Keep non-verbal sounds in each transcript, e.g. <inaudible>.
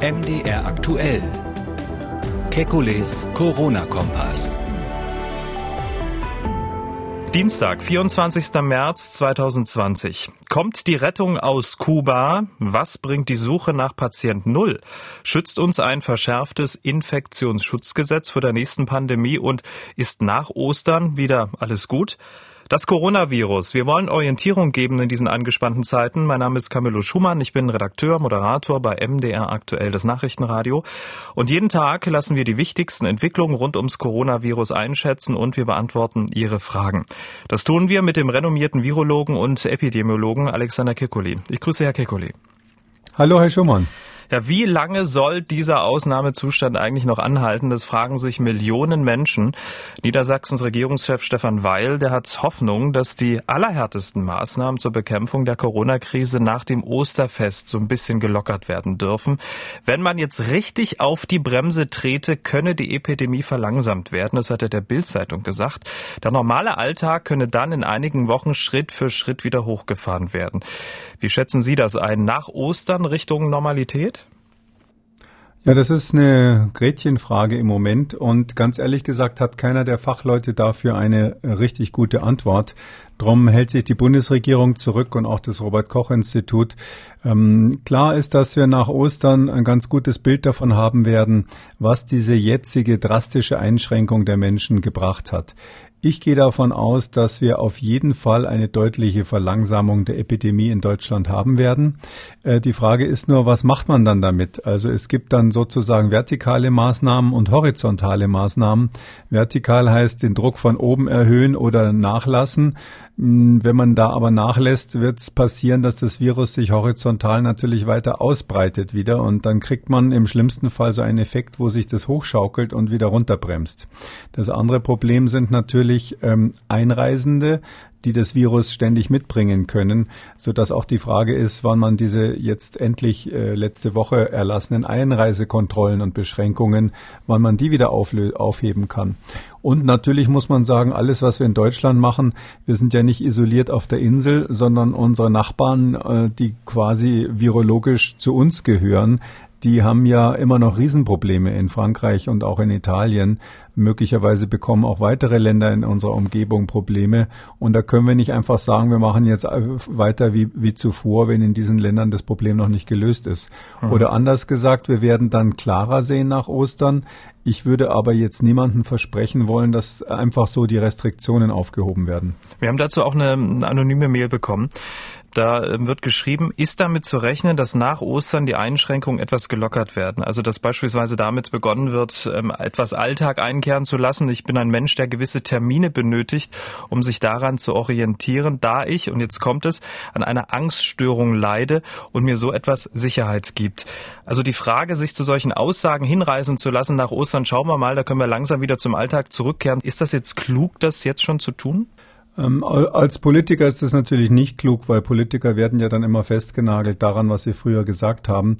MDR aktuell. Kekules Corona-Kompass. Dienstag, 24. März 2020. Kommt die Rettung aus Kuba? Was bringt die Suche nach Patient Null? Schützt uns ein verschärftes Infektionsschutzgesetz vor der nächsten Pandemie und ist nach Ostern wieder alles gut? Das Coronavirus. Wir wollen Orientierung geben in diesen angespannten Zeiten. Mein Name ist Camillo Schumann. Ich bin Redakteur, Moderator bei MDR aktuell das Nachrichtenradio. Und jeden Tag lassen wir die wichtigsten Entwicklungen rund ums Coronavirus einschätzen und wir beantworten Ihre Fragen. Das tun wir mit dem renommierten Virologen und Epidemiologen Alexander Kekulé. Ich grüße Herr Kekulé. Hallo, Herr Schumann. Ja, wie lange soll dieser Ausnahmezustand eigentlich noch anhalten? Das fragen sich Millionen Menschen. Niedersachsens Regierungschef Stefan Weil, der hat Hoffnung, dass die allerhärtesten Maßnahmen zur Bekämpfung der Corona-Krise nach dem Osterfest so ein bisschen gelockert werden dürfen. Wenn man jetzt richtig auf die Bremse trete, könne die Epidemie verlangsamt werden. Das hat er der Bild-Zeitung gesagt. Der normale Alltag könne dann in einigen Wochen Schritt für Schritt wieder hochgefahren werden. Wie schätzen Sie das ein? Nach Ostern Richtung Normalität? Ja, das ist eine Gretchenfrage im Moment und ganz ehrlich gesagt hat keiner der Fachleute dafür eine richtig gute Antwort. Drum hält sich die Bundesregierung zurück und auch das Robert Koch Institut. Ähm, klar ist, dass wir nach Ostern ein ganz gutes Bild davon haben werden, was diese jetzige drastische Einschränkung der Menschen gebracht hat. Ich gehe davon aus, dass wir auf jeden Fall eine deutliche Verlangsamung der Epidemie in Deutschland haben werden. Äh, die Frage ist nur, was macht man dann damit? Also es gibt dann sozusagen vertikale Maßnahmen und horizontale Maßnahmen. Vertikal heißt den Druck von oben erhöhen oder nachlassen. Hm, wenn man da aber nachlässt, wird es passieren, dass das Virus sich horizontal natürlich weiter ausbreitet wieder und dann kriegt man im schlimmsten Fall so einen Effekt, wo sich das hochschaukelt und wieder runterbremst. Das andere Problem sind natürlich ähm, Einreisende, die das Virus ständig mitbringen können, so dass auch die Frage ist, wann man diese jetzt endlich äh, letzte Woche erlassenen Einreisekontrollen und Beschränkungen, wann man die wieder aufheben kann. Und natürlich muss man sagen, alles, was wir in Deutschland machen, wir sind ja nicht isoliert auf der Insel, sondern unsere Nachbarn, äh, die quasi virologisch zu uns gehören, die haben ja immer noch Riesenprobleme in Frankreich und auch in Italien. Möglicherweise bekommen auch weitere Länder in unserer Umgebung Probleme. Und da können wir nicht einfach sagen, wir machen jetzt weiter wie, wie zuvor, wenn in diesen Ländern das Problem noch nicht gelöst ist. Mhm. Oder anders gesagt, wir werden dann klarer sehen nach Ostern. Ich würde aber jetzt niemandem versprechen wollen, dass einfach so die Restriktionen aufgehoben werden. Wir haben dazu auch eine anonyme Mail bekommen. Da ähm, wird geschrieben, ist damit zu rechnen, dass nach Ostern die Einschränkungen etwas gelockert werden. Also dass beispielsweise damit begonnen wird, ähm, etwas Alltag einkehren zu lassen. Ich bin ein Mensch, der gewisse Termine benötigt, um sich daran zu orientieren, da ich, und jetzt kommt es, an einer Angststörung leide und mir so etwas Sicherheit gibt. Also die Frage, sich zu solchen Aussagen hinreißen zu lassen nach Ostern, schauen wir mal, da können wir langsam wieder zum Alltag zurückkehren. Ist das jetzt klug, das jetzt schon zu tun? Ähm, als Politiker ist das natürlich nicht klug, weil Politiker werden ja dann immer festgenagelt daran, was sie früher gesagt haben.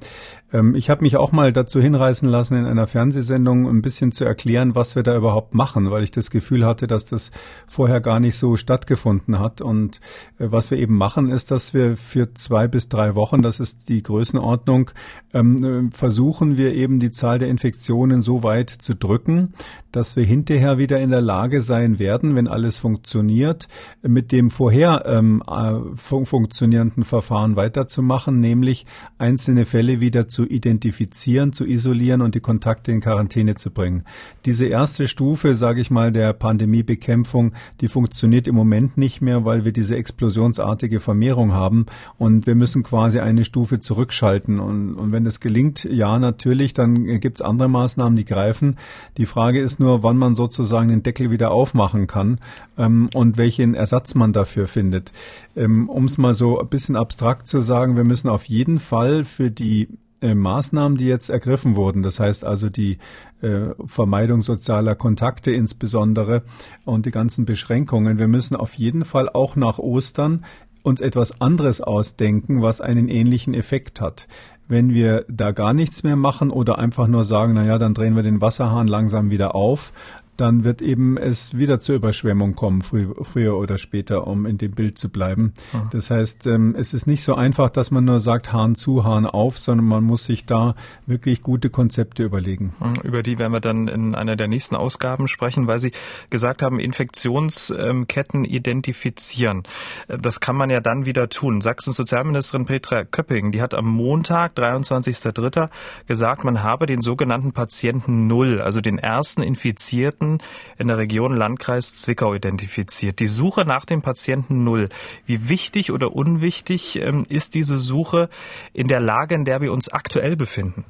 Ähm, ich habe mich auch mal dazu hinreißen lassen, in einer Fernsehsendung ein bisschen zu erklären, was wir da überhaupt machen, weil ich das Gefühl hatte, dass das vorher gar nicht so stattgefunden hat. Und äh, was wir eben machen, ist, dass wir für zwei bis drei Wochen, das ist die Größenordnung, ähm, versuchen wir eben die Zahl der Infektionen so weit zu drücken, dass wir hinterher wieder in der Lage sein werden, wenn alles funktioniert, mit dem vorher ähm, äh, funktionierenden Verfahren weiterzumachen, nämlich einzelne Fälle wieder zu identifizieren, zu isolieren und die Kontakte in Quarantäne zu bringen. Diese erste Stufe, sage ich mal, der Pandemiebekämpfung, die funktioniert im Moment nicht mehr, weil wir diese explosionsartige Vermehrung haben und wir müssen quasi eine Stufe zurückschalten. Und, und wenn das gelingt, ja, natürlich, dann gibt es andere Maßnahmen, die greifen. Die Frage ist nur, wann man sozusagen den Deckel wieder aufmachen kann ähm, und welchen Ersatz man dafür findet. Ähm, um es mal so ein bisschen abstrakt zu sagen, wir müssen auf jeden Fall für die äh, Maßnahmen, die jetzt ergriffen wurden, das heißt also die äh, Vermeidung sozialer Kontakte insbesondere und die ganzen Beschränkungen, wir müssen auf jeden Fall auch nach Ostern uns etwas anderes ausdenken, was einen ähnlichen Effekt hat. Wenn wir da gar nichts mehr machen oder einfach nur sagen, na ja, dann drehen wir den Wasserhahn langsam wieder auf, dann wird eben es wieder zur Überschwemmung kommen, früh, früher oder später, um in dem Bild zu bleiben. Mhm. Das heißt, ähm, es ist nicht so einfach, dass man nur sagt, Hahn zu, Hahn auf, sondern man muss sich da wirklich gute Konzepte überlegen. Mhm, über die werden wir dann in einer der nächsten Ausgaben sprechen, weil Sie gesagt haben, Infektionsketten identifizieren. Das kann man ja dann wieder tun. Sachsens Sozialministerin Petra Köpping, die hat am Montag, 23.03., gesagt, man habe den sogenannten Patienten Null, also den ersten Infizierten in der Region Landkreis Zwickau identifiziert. Die Suche nach dem Patienten Null. Wie wichtig oder unwichtig ähm, ist diese Suche in der Lage, in der wir uns aktuell befinden?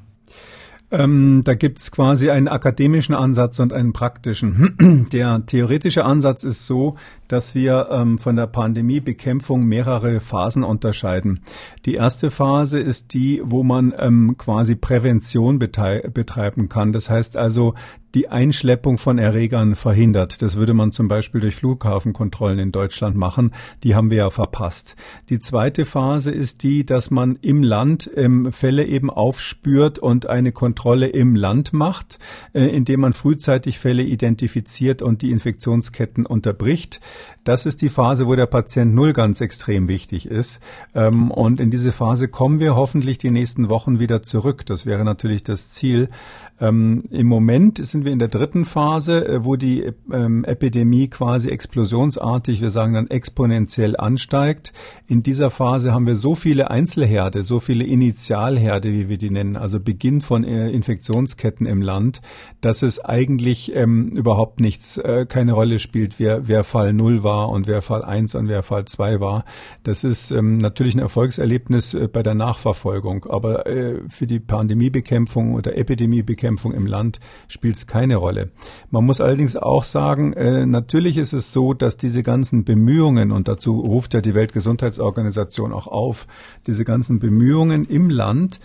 Ähm, da gibt's quasi einen akademischen Ansatz und einen praktischen. <clears throat> Der theoretische Ansatz ist so, dass wir ähm, von der Pandemiebekämpfung mehrere Phasen unterscheiden. Die erste Phase ist die, wo man ähm, quasi Prävention betreiben kann. Das heißt also die Einschleppung von Erregern verhindert. Das würde man zum Beispiel durch Flughafenkontrollen in Deutschland machen. Die haben wir ja verpasst. Die zweite Phase ist die, dass man im Land ähm, Fälle eben aufspürt und eine Kontrolle im Land macht, äh, indem man frühzeitig Fälle identifiziert und die Infektionsketten unterbricht. Das ist die Phase, wo der Patient Null ganz extrem wichtig ist. Ähm, und in diese Phase kommen wir hoffentlich die nächsten Wochen wieder zurück. Das wäre natürlich das Ziel. Ähm, Im Moment sind wir in der dritten Phase, äh, wo die ähm, Epidemie quasi explosionsartig, wir sagen dann exponentiell ansteigt. In dieser Phase haben wir so viele Einzelherde, so viele Initialherde, wie wir die nennen, also Beginn von äh, Infektionsketten im Land, dass es eigentlich ähm, überhaupt nichts, äh, keine Rolle spielt, wer, wer Fall 0 war und wer Fall 1 und wer Fall 2 war. Das ist ähm, natürlich ein Erfolgserlebnis äh, bei der Nachverfolgung, aber äh, für die Pandemiebekämpfung oder Epidemiebekämpfung Bekämpfung im Land spielt es keine Rolle. Man muss allerdings auch sagen, äh, natürlich ist es so, dass diese ganzen Bemühungen, und dazu ruft ja die Weltgesundheitsorganisation auch auf, diese ganzen Bemühungen im Land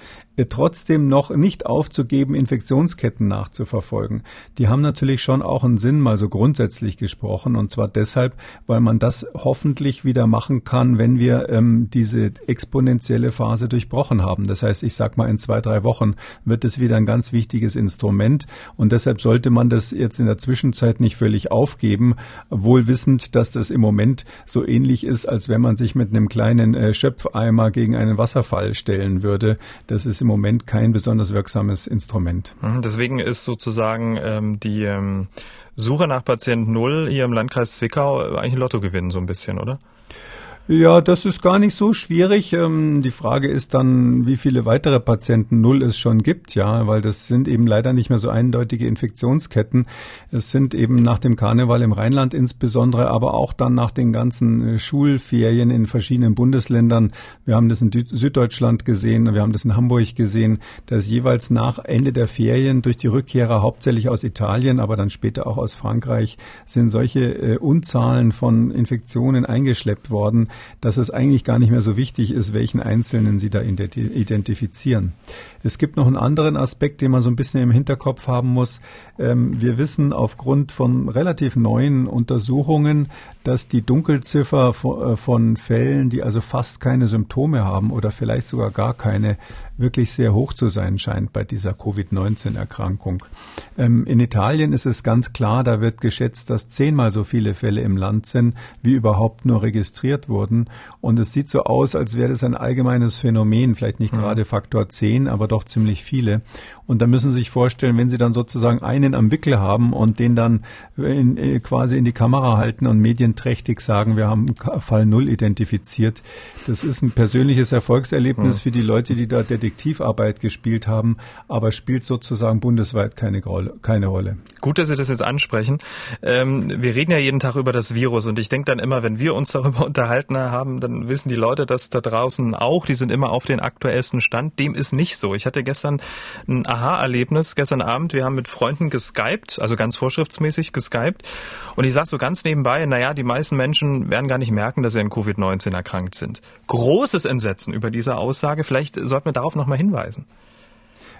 trotzdem noch nicht aufzugeben, Infektionsketten nachzuverfolgen. Die haben natürlich schon auch einen Sinn, mal so grundsätzlich gesprochen, und zwar deshalb, weil man das hoffentlich wieder machen kann, wenn wir ähm, diese exponentielle Phase durchbrochen haben. Das heißt, ich sag mal, in zwei, drei Wochen wird es wieder ein ganz wichtiges Instrument und deshalb sollte man das jetzt in der Zwischenzeit nicht völlig aufgeben, wohl wissend, dass das im Moment so ähnlich ist, als wenn man sich mit einem kleinen äh, Schöpfeimer gegen einen Wasserfall stellen würde. Das ist im Moment kein besonders wirksames Instrument. Mhm, deswegen ist sozusagen ähm, die ähm, Suche nach Patient Null hier im Landkreis Zwickau eigentlich ein Lottogewinn so ein bisschen, oder? Ja, das ist gar nicht so schwierig. Ähm, die Frage ist dann, wie viele weitere Patienten Null es schon gibt, ja, weil das sind eben leider nicht mehr so eindeutige Infektionsketten. Es sind eben nach dem Karneval im Rheinland insbesondere, aber auch dann nach den ganzen äh, Schulferien in verschiedenen Bundesländern. Wir haben das in Süddeutschland gesehen, wir haben das in Hamburg gesehen, dass jeweils nach Ende der Ferien durch die Rückkehrer hauptsächlich aus Italien, aber dann später auch aus Frankreich sind solche äh, Unzahlen von Infektionen eingeschleppt worden dass es eigentlich gar nicht mehr so wichtig ist, welchen Einzelnen Sie da identifizieren. Es gibt noch einen anderen Aspekt, den man so ein bisschen im Hinterkopf haben muss. Ähm, wir wissen aufgrund von relativ neuen Untersuchungen, dass die Dunkelziffer äh, von Fällen, die also fast keine Symptome haben oder vielleicht sogar gar keine, wirklich sehr hoch zu sein scheint bei dieser Covid-19-Erkrankung. Ähm, in Italien ist es ganz klar, da wird geschätzt, dass zehnmal so viele Fälle im Land sind, wie überhaupt nur registriert wurden. Und es sieht so aus, als wäre das ein allgemeines Phänomen, vielleicht nicht mhm. gerade Faktor 10, aber doch ziemlich viele. Und da müssen Sie sich vorstellen, wenn Sie dann sozusagen einen am Wickel haben und den dann in, äh, quasi in die Kamera halten und medienträchtig sagen, wir haben Fall Null identifiziert. Das ist ein persönliches Erfolgserlebnis mhm. für die Leute, die da der Detektivarbeit gespielt haben, aber spielt sozusagen bundesweit keine, keine Rolle. Gut, dass Sie das jetzt ansprechen. Ähm, wir reden ja jeden Tag über das Virus und ich denke dann immer, wenn wir uns darüber <laughs> unterhalten haben, dann wissen die Leute das da draußen auch. Die sind immer auf den aktuellsten Stand. Dem ist nicht so. Ich hatte gestern ein Aha-Erlebnis gestern Abend. Wir haben mit Freunden geskypt, also ganz vorschriftsmäßig geskypt. Und ich sage so ganz nebenbei, naja, die meisten Menschen werden gar nicht merken, dass sie an Covid-19 erkrankt sind. Großes Entsetzen über diese Aussage. Vielleicht sollten wir darauf darauf nochmal hinweisen?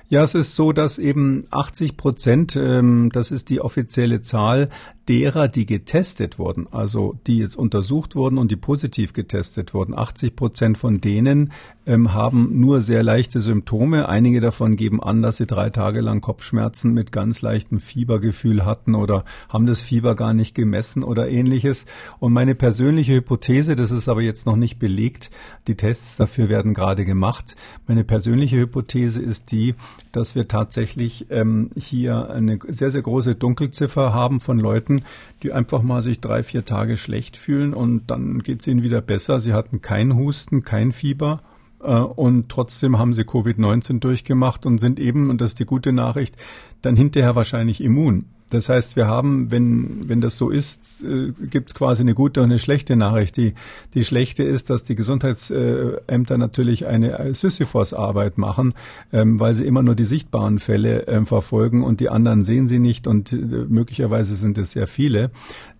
Ja, es ist so, dass eben 80 Prozent, ähm, das ist die offizielle Zahl, derer, die getestet wurden, also die jetzt untersucht wurden und die positiv getestet wurden, 80 Prozent von denen ähm, haben nur sehr leichte Symptome. Einige davon geben an, dass sie drei Tage lang Kopfschmerzen mit ganz leichtem Fiebergefühl hatten oder haben das Fieber gar nicht gemessen oder ähnliches. Und meine persönliche Hypothese, das ist aber jetzt noch nicht belegt, die Tests dafür werden gerade gemacht. Meine persönliche Hypothese ist die, dass wir tatsächlich ähm, hier eine sehr, sehr große Dunkelziffer haben von Leuten, die einfach mal sich drei, vier Tage schlecht fühlen und dann geht es ihnen wieder besser. Sie hatten keinen Husten, kein Fieber äh, und trotzdem haben sie Covid-19 durchgemacht und sind eben, und das ist die gute Nachricht, dann hinterher wahrscheinlich immun. Das heißt, wir haben, wenn, wenn das so ist, äh, gibt es quasi eine gute und eine schlechte Nachricht. Die, die schlechte ist, dass die Gesundheitsämter natürlich eine Sisyphos-Arbeit machen, ähm, weil sie immer nur die sichtbaren Fälle ähm, verfolgen und die anderen sehen sie nicht und äh, möglicherweise sind es sehr viele.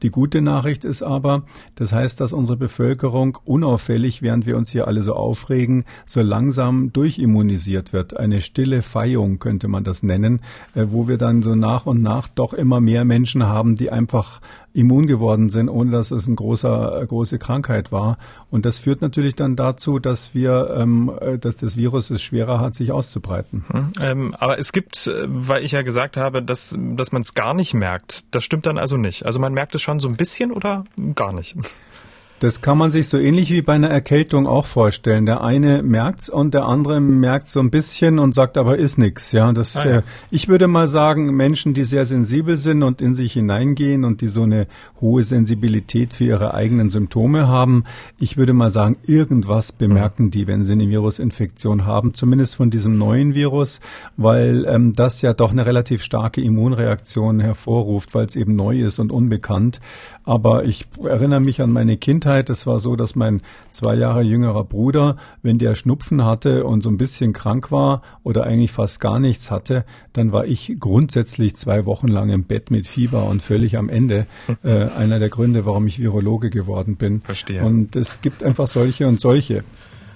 Die gute Nachricht ist aber, das heißt, dass unsere Bevölkerung unauffällig, während wir uns hier alle so aufregen, so langsam durchimmunisiert wird. Eine stille Feihung könnte man das nennen, äh, wo wir dann so nach und nach doch immer mehr Menschen haben, die einfach immun geworden sind, ohne dass es eine große, große Krankheit war. Und das führt natürlich dann dazu, dass wir, ähm, äh, dass das Virus es schwerer hat, sich auszubreiten. Hm, ähm, aber es gibt, äh, weil ich ja gesagt habe, dass, dass man es gar nicht merkt. Das stimmt dann also nicht. Also man merkt es schon so ein bisschen oder gar nicht? Das kann man sich so ähnlich wie bei einer Erkältung auch vorstellen. Der eine merkt's und der andere merkt so ein bisschen und sagt aber ist nix. Ja, das. Ah, ja. Äh, ich würde mal sagen, Menschen, die sehr sensibel sind und in sich hineingehen und die so eine hohe Sensibilität für ihre eigenen Symptome haben, ich würde mal sagen, irgendwas bemerken die, wenn sie eine Virusinfektion haben, zumindest von diesem neuen Virus, weil ähm, das ja doch eine relativ starke Immunreaktion hervorruft, weil es eben neu ist und unbekannt. Aber ich erinnere mich an meine Kindheit. Es war so, dass mein zwei Jahre jüngerer Bruder, wenn der Schnupfen hatte und so ein bisschen krank war oder eigentlich fast gar nichts hatte, dann war ich grundsätzlich zwei Wochen lang im Bett mit Fieber und völlig am Ende. <laughs> Äh, einer der Gründe, warum ich Virologe geworden bin. Verstehe. Und es gibt einfach solche und solche.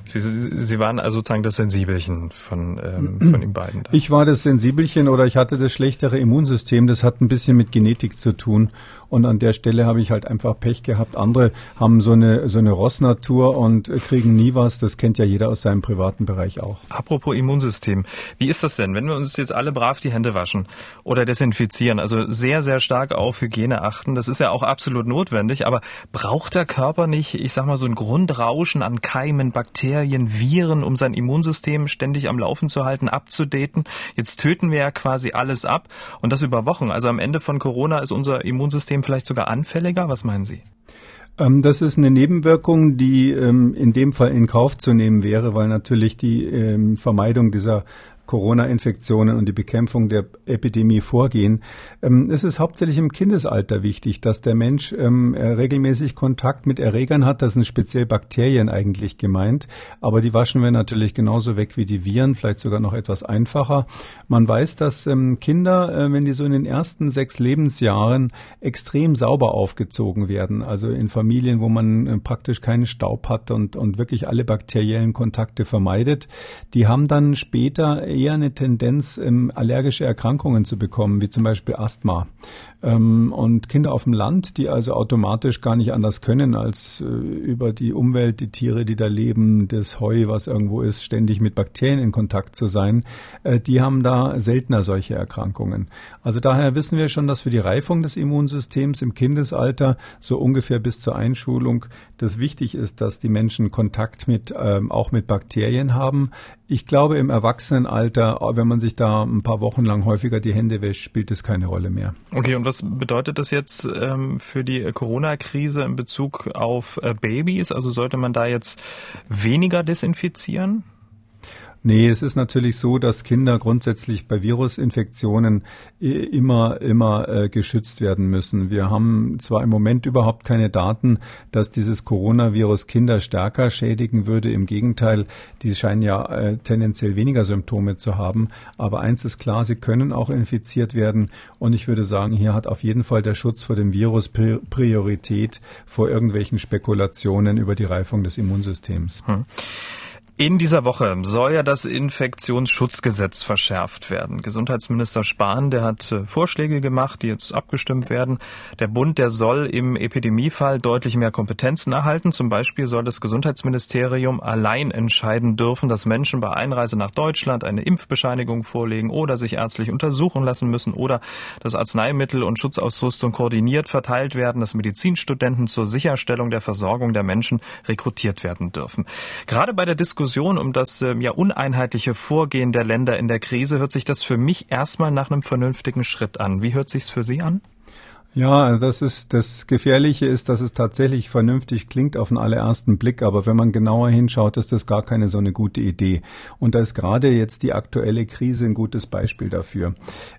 Sie, Sie waren also sozusagen das Sensibelchen von, ähm, von den beiden. Da. Ich war das Sensibelchen oder ich hatte das schlechtere Immunsystem. Das hat ein bisschen mit Genetik zu tun. Und an der Stelle habe ich halt einfach Pech gehabt. Andere haben so eine, so eine Rossnatur und kriegen nie was. Das kennt ja jeder aus seinem privaten Bereich auch. Apropos Immunsystem. Wie ist das denn, wenn wir uns jetzt alle brav die Hände waschen oder desinfizieren? Also sehr, sehr stark auf Hygiene achten. Das ist ja auch absolut notwendig. Aber braucht der Körper nicht, ich sag mal, so ein Grundrauschen an Keimen, Bakterien, Viren, um sein Immunsystem ständig am Laufen zu halten, abzudaten? Jetzt töten wir ja quasi alles ab und das über Wochen. Also am Ende von Corona ist unser Immunsystem Immunsystem vielleicht sogar anfälliger? Was meinen Sie? Ähm, das ist eine Nebenwirkung, die ähm, in dem Fall in Kauf zu nehmen wäre, weil natürlich die ähm, Vermeidung dieser Corona-Infektionen und die Bekämpfung der Epidemie vorgehen. Ähm, es ist hauptsächlich im Kindesalter wichtig, dass der Mensch ähm, regelmäßig Kontakt mit Erregern hat. Das sind speziell Bakterien eigentlich gemeint. Aber die waschen wir natürlich genauso weg wie die Viren, vielleicht sogar noch etwas einfacher. Man weiß, dass ähm, Kinder, äh, wenn die so in den ersten sechs Lebensjahren extrem sauber aufgezogen werden, also in Familien, wo man äh, praktisch keinen Staub hat und, und wirklich alle bakteriellen Kontakte vermeidet, die haben dann später eher eine Tendenz, ähm, allergische Erkrankungen zu bekommen, wie zum Beispiel Asthma. Ähm, und Kinder auf dem Land, die also automatisch gar nicht anders können, als äh, über die Umwelt, die Tiere, die da leben, das Heu, was irgendwo ist, ständig mit Bakterien in Kontakt zu sein, äh, die haben da seltener solche Erkrankungen. Also daher wissen wir schon, dass für die Reifung des Immunsystems im Kindesalter so ungefähr bis zur Einschulung das wichtig ist, dass die Menschen Kontakt mit ähm, auch mit Bakterien haben. Ich glaube, im Erwachsenenalter, wenn man sich da ein paar Wochen lang häufiger die Hände wäscht, spielt es keine Rolle mehr. Okay, und was bedeutet das jetzt ähm, für die Corona-Krise in Bezug auf äh, Babys? Also sollte man da jetzt weniger desinfizieren? Nee, es ist natürlich so, dass Kinder grundsätzlich bei Virusinfektionen immer, immer äh, geschützt werden müssen. Wir haben zwar im Moment überhaupt keine Daten, dass dieses Coronavirus Kinder stärker schädigen würde. Im Gegenteil, die scheinen ja äh, tendenziell weniger Symptome zu haben. Aber eins ist klar, sie können auch infiziert werden. Und ich würde sagen, hier hat auf jeden Fall der Schutz vor dem Virus Priorität vor irgendwelchen Spekulationen über die Reifung des Immunsystems. Hm. In dieser Woche soll ja das Infektionsschutzgesetz verschärft werden. Gesundheitsminister Spahn, der hat äh, Vorschläge gemacht, die jetzt abgestimmt werden. Der Bund, der soll im Epidemiefall deutlich mehr Kompetenzen erhalten. Zum Beispiel soll das Gesundheitsministerium allein entscheiden dürfen, dass Menschen bei Einreise nach Deutschland eine Impfbescheinigung vorlegen oder sich ärztlich untersuchen lassen müssen oder dass Arzneimittel und Schutzausrüstung koordiniert verteilt werden, dass Medizinstudenten zur Sicherstellung der Versorgung der Menschen rekrutiert werden dürfen. Gerade bei der Diskussion Diskussion um das äh, ja uneinheitliche Vorgehen der Länder in der Krise hört sich das für mich erstmal nach einem vernünftigen Schritt an. Wie hört sich's für Sie an? Ja, das ist das Gefährliche ist, dass es tatsächlich vernünftig klingt auf den allerersten Blick, aber wenn man genauer hinschaut, ist das gar keine so eine gute Idee. Und da ist gerade jetzt die aktuelle Krise ein gutes Beispiel dafür.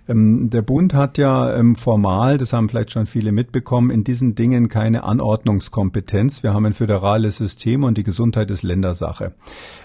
Ähm, der Bund hat ja ähm, formal, das haben vielleicht schon viele mitbekommen, in diesen Dingen keine Anordnungskompetenz. Wir haben ein föderales System und die Gesundheit ist Ländersache.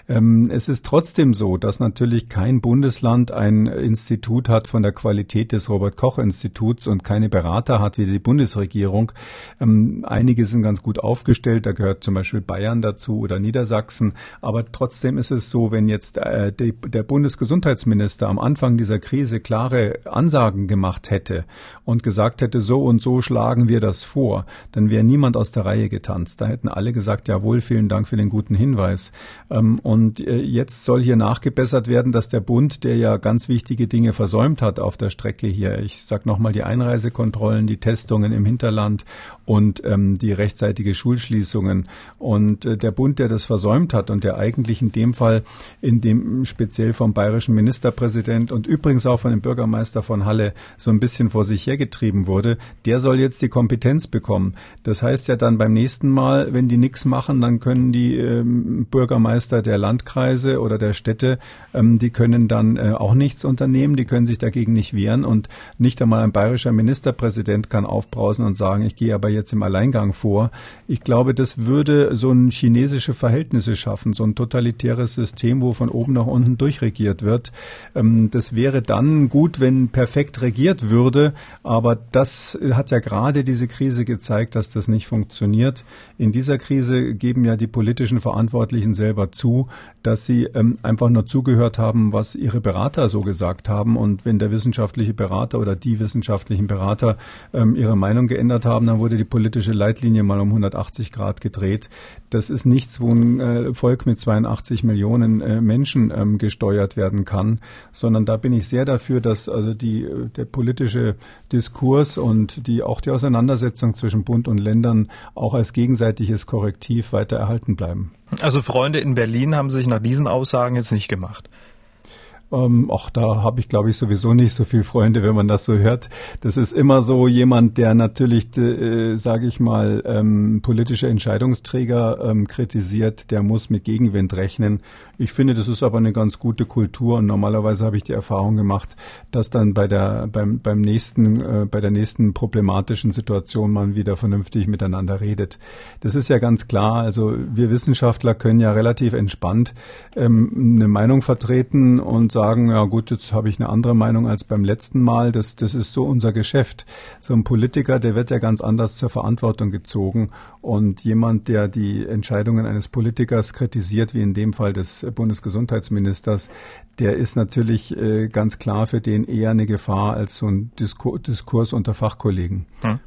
Ähm, es ist trotzdem so, dass natürlich kein Bundesland ein Institut hat von der Qualität des Robert Koch Instituts und keine Berater hat wie die Bundesregierung. Ähm, einige sind ganz gut aufgestellt, da gehört zum Beispiel Bayern dazu oder Niedersachsen. Aber trotzdem ist es so, wenn jetzt äh, die, der Bundesgesundheitsminister am Anfang dieser Krise klare Ansagen gemacht hätte und gesagt hätte, so und so schlagen wir das vor, dann wäre niemand aus der Reihe getanzt. Da hätten alle gesagt, jawohl, vielen Dank für den guten Hinweis. Ähm, und äh, jetzt soll hier nachgebessert werden, dass der Bund, der ja ganz wichtige Dinge versäumt hat auf der Strecke hier, ich sag nochmal die Einreisekontrollen, die Testungen im Hinterland und ähm, die rechtzeitige Schulschließungen. Und äh, der Bund, der das versäumt hat und der eigentlich in dem Fall, in dem speziell vom bayerischen Ministerpräsident und übrigens auch von dem Bürgermeister von Halle so ein bisschen vor sich hergetrieben wurde, der soll jetzt die Kompetenz bekommen. Das heißt ja dann beim nächsten Mal, wenn die nichts machen, dann können die ähm, Bürgermeister der Landkreise oder der Städte, ähm, die können dann äh, auch nichts unternehmen, die können sich dagegen nicht wehren und nicht einmal ein bayerischer Ministerpräsident kann aufbrausen und sagen, ich gehe aber jetzt im Alleingang vor. Ich glaube, das würde so ein chinesische Verhältnisse schaffen, so ein totalitäres System, wo von oben nach unten durchregiert wird. Ähm, das wäre dann gut, wenn perfekt regiert würde, aber das hat ja gerade diese Krise gezeigt, dass das nicht funktioniert. In dieser Krise geben ja die politischen Verantwortlichen selber zu, dass sie ähm, einfach nur zugehört haben, was ihre Berater so gesagt haben. Und wenn der wissenschaftliche Berater oder die wissenschaftlichen Berater ähm, ihre Meinung geändert haben, dann wurde die politische Leitlinie mal um 180 Grad gedreht. Das ist nichts, wo ein äh, Volk mit 82 Millionen äh, Menschen ähm, gesteuert werden kann, sondern da bin ich sehr dafür, dass also die, äh, der politische Diskurs und die, auch die Auseinandersetzung zwischen Bund und Ländern auch als gegenseitiges Korrektiv weiter erhalten bleiben. Also Freunde in Berlin haben sich nach diesen Aussagen jetzt nicht gemacht. Ähm, ach, da habe ich, glaube ich, sowieso nicht so viel Freunde, wenn man das so hört. Das ist immer so jemand, der natürlich, äh, sage ich mal, ähm, politische Entscheidungsträger ähm, kritisiert, der muss mit Gegenwind rechnen. Ich finde, das ist aber eine ganz gute Kultur und normalerweise habe ich die Erfahrung gemacht, dass dann bei der beim beim nächsten äh, bei der nächsten problematischen Situation man wieder vernünftig miteinander redet. Das ist ja ganz klar. Also wir Wissenschaftler können ja relativ entspannt ähm, eine Meinung vertreten und sagen, ja gut, jetzt habe ich eine andere Meinung als beim letzten Mal. Das, das ist so unser Geschäft. So ein Politiker, der wird ja ganz anders zur Verantwortung gezogen. Und jemand, der die Entscheidungen eines Politikers kritisiert, wie in dem Fall des Bundesgesundheitsministers, der ist natürlich äh, ganz klar für den eher eine Gefahr als so ein Diskur Diskurs unter Fachkollegen. Hm.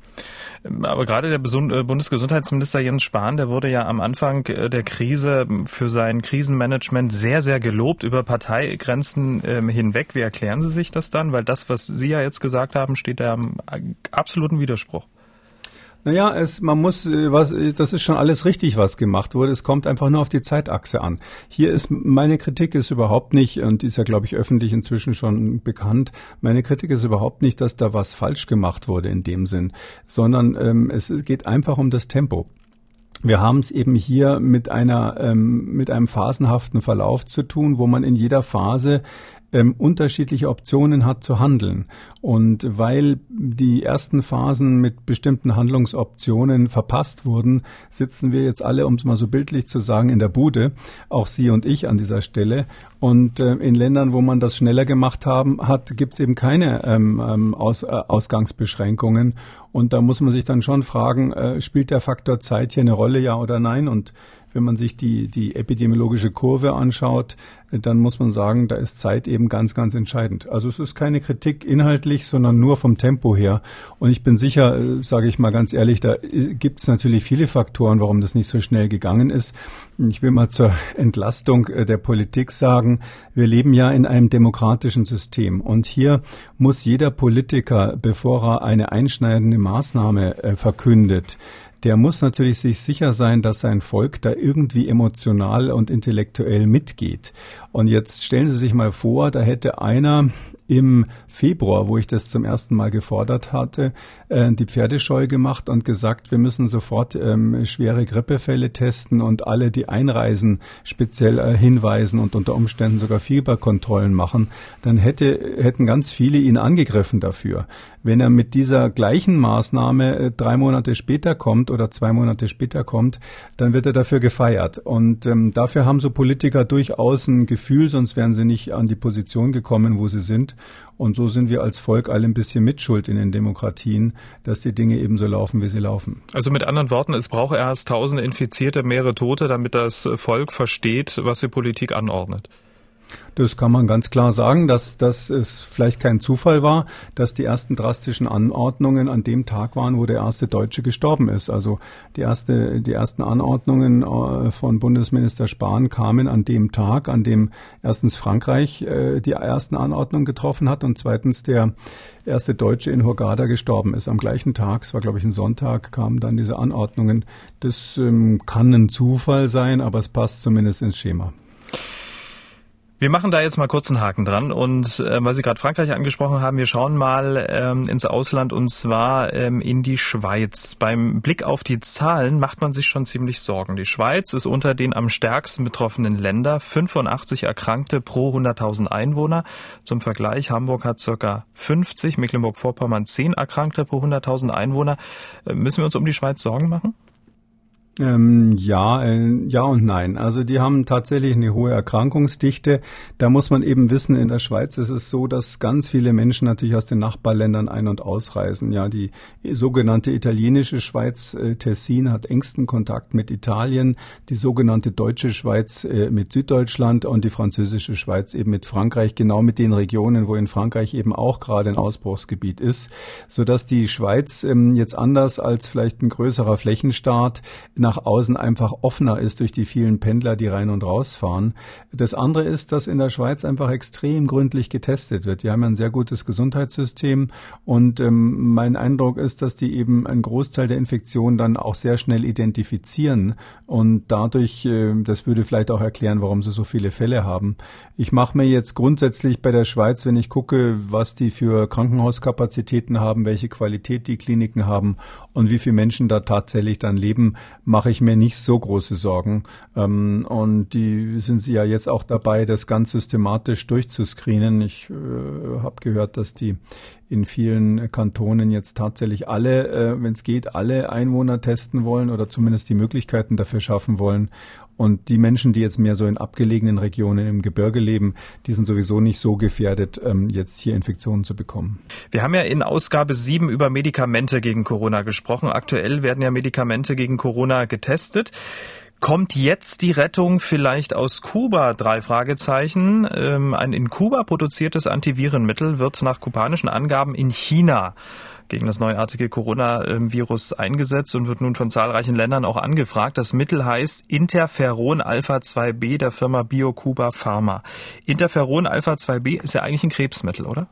Aber gerade der äh, Bundesgesundheitsminister Jens Spahn, der wurde ja am Anfang äh, der Krise für sein Krisenmanagement sehr, sehr gelobt über Parteigrenzen ähm, hinweg. Wie erklären Sie sich das dann? Weil das, was Sie ja jetzt gesagt haben, steht da im absoluten Widerspruch. Naja, es, man muss, äh, was, äh, das ist schon alles richtig, was gemacht wurde. Es kommt einfach nur auf die Zeitachse an. Hier ist meine Kritik ist überhaupt nicht, und ist ja, glaube ich, öffentlich inzwischen schon bekannt, meine Kritik ist überhaupt nicht, dass da was falsch gemacht wurde in dem Sinn, sondern ähm, es geht einfach um das Tempo. Wir haben es eben hier mit einer ähm, mit einem phasenhaften Verlauf zu tun, wo man in jeder Phase ähm, unterschiedliche Optionen hat zu handeln. Und weil die ersten Phasen mit bestimmten Handlungsoptionen verpasst wurden, sitzen wir jetzt alle, um es mal so bildlich zu sagen, in der Bude, auch Sie und ich an dieser Stelle. Und äh, in Ländern, wo man das schneller gemacht haben hat, gibt es eben keine ähm, ähm, Aus, äh, Ausgangsbeschränkungen. Und da muss man sich dann schon fragen, äh, spielt der Faktor Zeit hier eine Rolle, ja oder nein? Und wenn man sich die, die epidemiologische Kurve anschaut, dann muss man sagen, da ist Zeit eben ganz, ganz entscheidend. Also es ist keine Kritik inhaltlich, sondern nur vom Tempo her. Und ich bin sicher, äh, sage ich mal ganz ehrlich, da äh, gibt es natürlich viele Faktoren, warum das nicht so schnell gegangen ist. Ich will mal zur <laughs> Entlastung äh, der Politik sagen, wir leben ja in einem demokratischen System. Und hier muss jeder Politiker, bevor er eine einschneidende Maßnahme verkündet, der muss natürlich sich sicher sein, dass sein Volk da irgendwie emotional und intellektuell mitgeht. Und jetzt stellen Sie sich mal vor, da hätte einer im Februar, wo ich das zum ersten Mal gefordert hatte, äh, die Pferdescheu gemacht und gesagt, wir müssen sofort ähm, schwere Grippefälle testen und alle, die einreisen, speziell äh, hinweisen und unter Umständen sogar Fieberkontrollen machen, dann hätte, hätten ganz viele ihn angegriffen dafür. Wenn er mit dieser gleichen Maßnahme äh, drei Monate später kommt oder zwei Monate später kommt, dann wird er dafür gefeiert. Und ähm, dafür haben so Politiker durchaus ein Gefühl, sonst wären sie nicht an die Position gekommen, wo sie sind. Und so sind wir als Volk alle ein bisschen mitschuld in den Demokratien, dass die Dinge eben so laufen, wie sie laufen. Also mit anderen Worten, es braucht erst tausende Infizierte, mehrere Tote, damit das Volk versteht, was die Politik anordnet. Das kann man ganz klar sagen, dass, dass es vielleicht kein Zufall war, dass die ersten drastischen Anordnungen an dem Tag waren, wo der erste Deutsche gestorben ist. Also die, erste, die ersten Anordnungen äh, von Bundesminister Spahn kamen an dem Tag, an dem erstens Frankreich äh, die ersten Anordnungen getroffen hat und zweitens der erste Deutsche in Hurghada gestorben ist. Am gleichen Tag, es war glaube ich ein Sonntag, kamen dann diese Anordnungen. Das ähm, kann ein Zufall sein, aber es passt zumindest ins Schema. Wir machen da jetzt mal kurz einen Haken dran und äh, weil Sie gerade Frankreich angesprochen haben, wir schauen mal ähm, ins Ausland und zwar ähm, in die Schweiz. Beim Blick auf die Zahlen macht man sich schon ziemlich Sorgen. Die Schweiz ist unter den am stärksten betroffenen Länder, 85 Erkrankte pro 100.000 Einwohner. Zum Vergleich, Hamburg hat circa 50, Mecklenburg-Vorpommern 10 Erkrankte pro 100.000 Einwohner. Äh, müssen wir uns um die Schweiz Sorgen machen? Ähm, ja, äh, ja und nein. Also die haben tatsächlich eine hohe Erkrankungsdichte. Da muss man eben wissen, in der Schweiz ist es so, dass ganz viele Menschen natürlich aus den Nachbarländern ein- und ausreisen. Ja, die sogenannte italienische Schweiz, äh, Tessin, hat engsten Kontakt mit Italien, die sogenannte deutsche Schweiz äh, mit Süddeutschland und die französische Schweiz eben mit Frankreich, genau mit den Regionen, wo in Frankreich eben auch gerade ein Ausbruchsgebiet ist, sodass die Schweiz ähm, jetzt anders als vielleicht ein größerer Flächenstaat nach außen einfach offener ist durch die vielen Pendler, die rein und raus fahren. Das andere ist, dass in der Schweiz einfach extrem gründlich getestet wird. Wir haben ein sehr gutes Gesundheitssystem und ähm, mein Eindruck ist, dass die eben einen Großteil der Infektionen dann auch sehr schnell identifizieren und dadurch, äh, das würde vielleicht auch erklären, warum sie so viele Fälle haben. Ich mache mir jetzt grundsätzlich bei der Schweiz, wenn ich gucke, was die für Krankenhauskapazitäten haben, welche Qualität die Kliniken haben und wie viele Menschen da tatsächlich dann leben, mache ich mir nicht so große Sorgen. Ähm, und die sind sie ja jetzt auch dabei, das ganz systematisch durchzuscreenen. Ich äh, habe gehört, dass die in vielen Kantonen jetzt tatsächlich alle, äh, wenn es geht, alle Einwohner testen wollen oder zumindest die Möglichkeiten dafür schaffen wollen. Und die Menschen, die jetzt mehr so in abgelegenen Regionen im Gebirge leben, die sind sowieso nicht so gefährdet, ähm, jetzt hier Infektionen zu bekommen. Wir haben ja in Ausgabe 7 über Medikamente gegen Corona gesprochen. Aktuell werden ja Medikamente gegen Corona getestet. Kommt jetzt die Rettung vielleicht aus Kuba? Drei Fragezeichen. Ähm, ein in Kuba produziertes Antivirenmittel wird nach kubanischen Angaben in China gegen das neuartige Coronavirus eingesetzt und wird nun von zahlreichen Ländern auch angefragt. Das Mittel heißt Interferon Alpha 2b der Firma BioCuba Pharma. Interferon Alpha 2b ist ja eigentlich ein Krebsmittel, oder?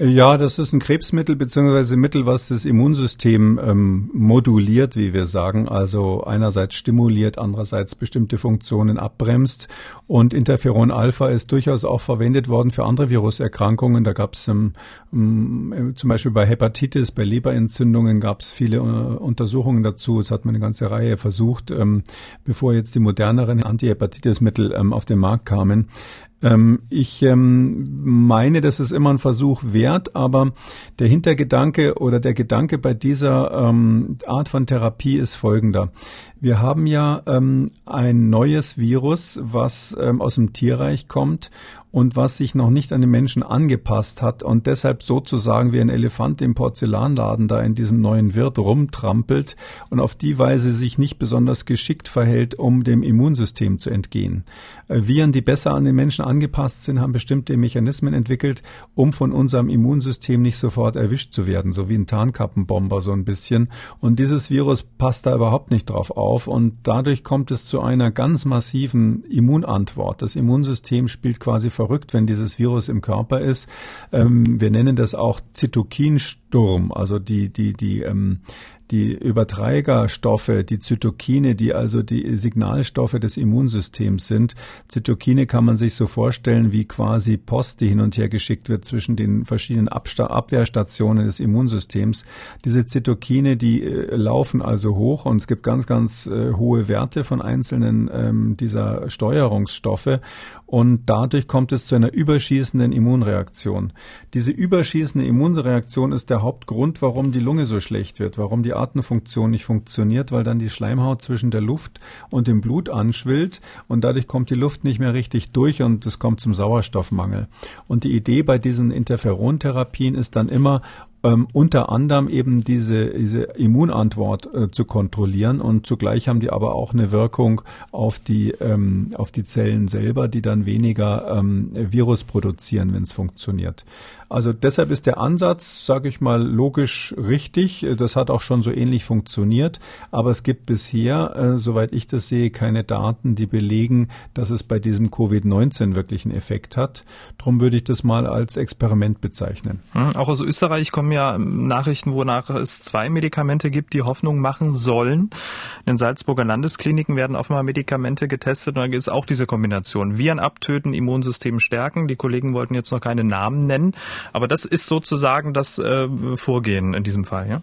Ja, das ist ein Krebsmittel beziehungsweise Mittel, was das Immunsystem ähm, moduliert, wie wir sagen. Also einerseits stimuliert, andererseits bestimmte Funktionen abbremst. Und Interferon Alpha ist durchaus auch verwendet worden für andere Viruserkrankungen. Da gab es ähm, ähm, zum Beispiel bei Hepatitis, bei Leberentzündungen gab es viele äh, Untersuchungen dazu. Es hat man eine ganze Reihe versucht, ähm, bevor jetzt die moderneren Antihepatitis-Mittel ähm, auf den Markt kamen. Ähm, ich ähm, meine, das ist immer ein Versuch wert, aber der Hintergedanke oder der Gedanke bei dieser ähm, Art von Therapie ist folgender. Wir haben ja ähm, ein neues Virus, was ähm, aus dem Tierreich kommt und was sich noch nicht an den Menschen angepasst hat und deshalb sozusagen wie ein Elefant im Porzellanladen da in diesem neuen Wirt rumtrampelt und auf die Weise sich nicht besonders geschickt verhält, um dem Immunsystem zu entgehen. Äh, Viren, die besser an den Menschen angepasst sind, haben bestimmte Mechanismen entwickelt, um von unserem Immunsystem nicht sofort erwischt zu werden, so wie ein Tarnkappenbomber so ein bisschen. Und dieses Virus passt da überhaupt nicht drauf auf und dadurch kommt es zu einer ganz massiven Immunantwort. Das Immunsystem spielt quasi verrückt, wenn dieses Virus im Körper ist. Ähm, wir nennen das auch Zytokinsturm, also die, die, die, ähm, die Überträgerstoffe, die Zytokine, die also die Signalstoffe des Immunsystems sind. Zytokine kann man sich so vorstellen wie quasi Post, die hin und her geschickt wird zwischen den verschiedenen Absta Abwehrstationen des Immunsystems. Diese Zytokine, die äh, laufen also hoch und es gibt ganz, ganz äh, hohe Werte von einzelnen ähm, dieser Steuerungsstoffe und dadurch kommt es zu einer überschießenden Immunreaktion. Diese überschießende Immunreaktion ist der Hauptgrund, warum die Lunge so schlecht wird, warum die Atemfunktion nicht funktioniert, weil dann die Schleimhaut zwischen der Luft und dem Blut anschwillt und dadurch kommt die Luft nicht mehr richtig durch und es kommt zum Sauerstoffmangel. Und die Idee bei diesen Interferontherapien ist dann immer, ähm, unter anderem eben diese, diese Immunantwort äh, zu kontrollieren und zugleich haben die aber auch eine Wirkung auf die, ähm, auf die Zellen selber, die dann weniger ähm, Virus produzieren, wenn es funktioniert. Also deshalb ist der Ansatz, sage ich mal, logisch richtig. Das hat auch schon so ähnlich funktioniert. Aber es gibt bisher, äh, soweit ich das sehe, keine Daten, die belegen, dass es bei diesem Covid-19 wirklich einen Effekt hat. Darum würde ich das mal als Experiment bezeichnen. Hm, auch aus Österreich kommen ja Nachrichten, wonach es zwei Medikamente gibt, die Hoffnung machen sollen. In den Salzburger Landeskliniken werden offenbar Medikamente getestet und da ist auch diese Kombination. Viren abtöten, Immunsystem stärken. Die Kollegen wollten jetzt noch keine Namen nennen. Aber das ist sozusagen das äh, Vorgehen in diesem Fall, ja?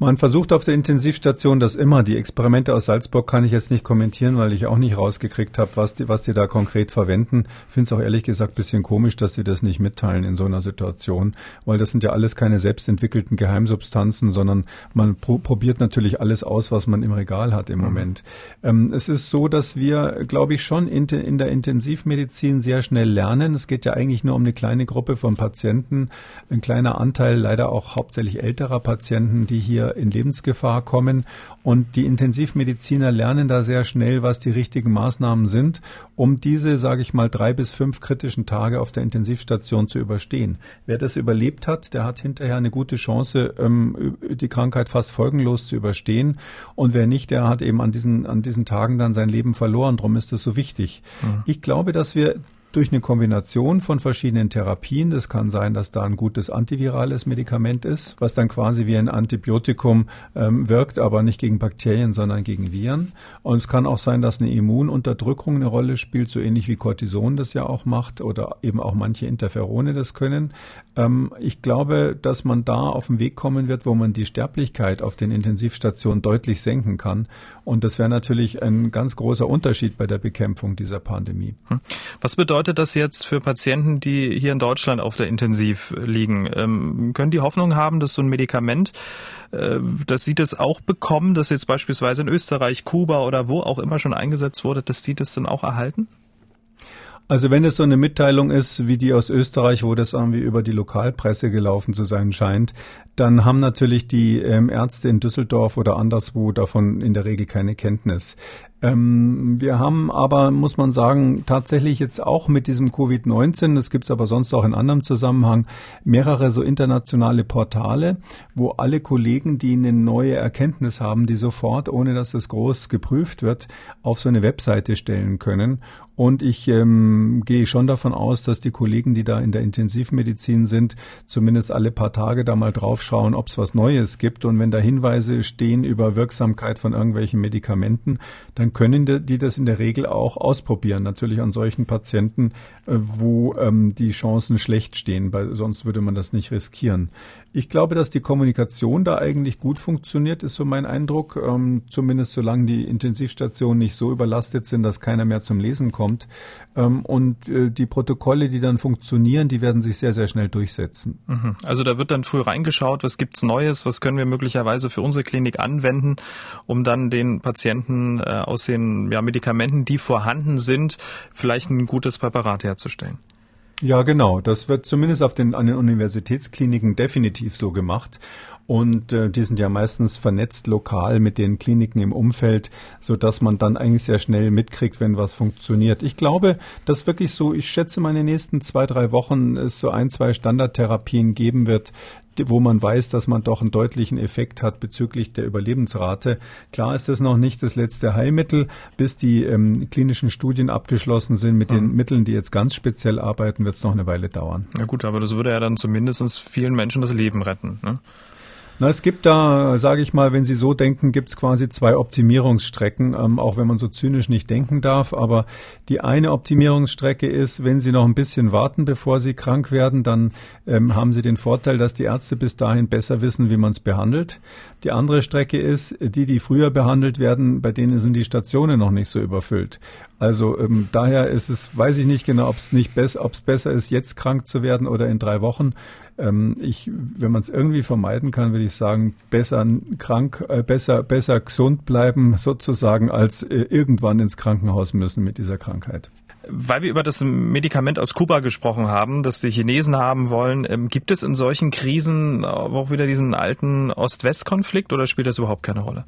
Man versucht auf der Intensivstation das immer. Die Experimente aus Salzburg kann ich jetzt nicht kommentieren, weil ich auch nicht rausgekriegt habe, was die, was die da konkret verwenden. Finde es auch ehrlich gesagt bisschen komisch, dass sie das nicht mitteilen in so einer Situation, weil das sind ja alles keine selbstentwickelten Geheimsubstanzen, sondern man pro probiert natürlich alles aus, was man im Regal hat im mhm. Moment. Ähm, es ist so, dass wir, glaube ich, schon in, in der Intensivmedizin sehr schnell lernen. Es geht ja eigentlich nur um eine kleine Gruppe von Patienten, ein kleiner Anteil leider auch hauptsächlich älterer Patienten, die hier in Lebensgefahr kommen. Und die Intensivmediziner lernen da sehr schnell, was die richtigen Maßnahmen sind, um diese, sage ich mal, drei bis fünf kritischen Tage auf der Intensivstation zu überstehen. Wer das überlebt hat, der hat hinterher eine gute Chance, ähm, die Krankheit fast folgenlos zu überstehen. Und wer nicht, der hat eben an diesen, an diesen Tagen dann sein Leben verloren. Darum ist das so wichtig. Mhm. Ich glaube, dass wir durch eine Kombination von verschiedenen Therapien. Das kann sein, dass da ein gutes antivirales Medikament ist, was dann quasi wie ein Antibiotikum ähm, wirkt, aber nicht gegen Bakterien, sondern gegen Viren. Und es kann auch sein, dass eine Immununterdrückung eine Rolle spielt, so ähnlich wie Cortison das ja auch macht oder eben auch manche Interferone das können. Ähm, ich glaube, dass man da auf den Weg kommen wird, wo man die Sterblichkeit auf den Intensivstationen deutlich senken kann. Und das wäre natürlich ein ganz großer Unterschied bei der Bekämpfung dieser Pandemie. Hm. Was bedeutet das jetzt für Patienten, die hier in Deutschland auf der Intensiv liegen? Ähm, können die Hoffnung haben, dass so ein Medikament, äh, dass sie das auch bekommen, das jetzt beispielsweise in Österreich, Kuba oder wo auch immer schon eingesetzt wurde, dass die das dann auch erhalten? Also wenn es so eine Mitteilung ist, wie die aus Österreich, wo das irgendwie über die Lokalpresse gelaufen zu sein scheint, dann haben natürlich die ähm, Ärzte in Düsseldorf oder anderswo davon in der Regel keine Kenntnis. Ähm, wir haben aber, muss man sagen, tatsächlich jetzt auch mit diesem Covid-19, das gibt es aber sonst auch in anderem Zusammenhang, mehrere so internationale Portale, wo alle Kollegen, die eine neue Erkenntnis haben, die sofort, ohne dass das groß geprüft wird, auf so eine Webseite stellen können. Und ich ähm, gehe schon davon aus, dass die Kollegen, die da in der Intensivmedizin sind, zumindest alle paar Tage da mal draufschauen, ob es was Neues gibt. Und wenn da Hinweise stehen über Wirksamkeit von irgendwelchen Medikamenten, dann dann können die das in der Regel auch ausprobieren. Natürlich an solchen Patienten, äh, wo ähm, die Chancen schlecht stehen, weil sonst würde man das nicht riskieren. Ich glaube, dass die Kommunikation da eigentlich gut funktioniert, ist so mein Eindruck. Ähm, zumindest solange die Intensivstationen nicht so überlastet sind, dass keiner mehr zum Lesen kommt. Ähm, und äh, die Protokolle, die dann funktionieren, die werden sich sehr, sehr schnell durchsetzen. Mhm. Also da wird dann früh reingeschaut, was gibt's Neues, was können wir möglicherweise für unsere Klinik anwenden, um dann den Patienten äh, aus den ja, Medikamenten, die vorhanden sind, vielleicht ein gutes Präparat herzustellen. Ja, genau. Das wird zumindest auf den, an den Universitätskliniken definitiv so gemacht. Und äh, die sind ja meistens vernetzt lokal mit den Kliniken im Umfeld, so dass man dann eigentlich sehr schnell mitkriegt, wenn was funktioniert. Ich glaube, dass wirklich so, ich schätze, meine nächsten zwei, drei Wochen es so ein, zwei Standardtherapien geben wird, wo man weiß, dass man doch einen deutlichen Effekt hat bezüglich der Überlebensrate. Klar ist das noch nicht das letzte Heilmittel. Bis die ähm, klinischen Studien abgeschlossen sind mit mhm. den Mitteln, die jetzt ganz speziell arbeiten, wird es noch eine Weile dauern. Ja gut, aber das würde ja dann zumindest vielen Menschen das Leben retten. Ne? Na, es gibt da, sage ich mal, wenn Sie so denken, gibt es quasi zwei Optimierungsstrecken, ähm, auch wenn man so zynisch nicht denken darf. Aber die eine Optimierungsstrecke ist, wenn Sie noch ein bisschen warten, bevor Sie krank werden, dann ähm, haben Sie den Vorteil, dass die Ärzte bis dahin besser wissen, wie man es behandelt. Die andere Strecke ist, die, die früher behandelt werden, bei denen sind die Stationen noch nicht so überfüllt. Also ähm, daher ist es, weiß ich nicht genau, ob es nicht besser, besser ist, jetzt krank zu werden oder in drei Wochen. Ähm, ich, wenn man es irgendwie vermeiden kann, würde ich sagen, besser krank, äh, besser, besser gesund bleiben sozusagen, als äh, irgendwann ins Krankenhaus müssen mit dieser Krankheit. Weil wir über das Medikament aus Kuba gesprochen haben, das die Chinesen haben wollen, ähm, gibt es in solchen Krisen auch wieder diesen alten Ost-West-Konflikt oder spielt das überhaupt keine Rolle?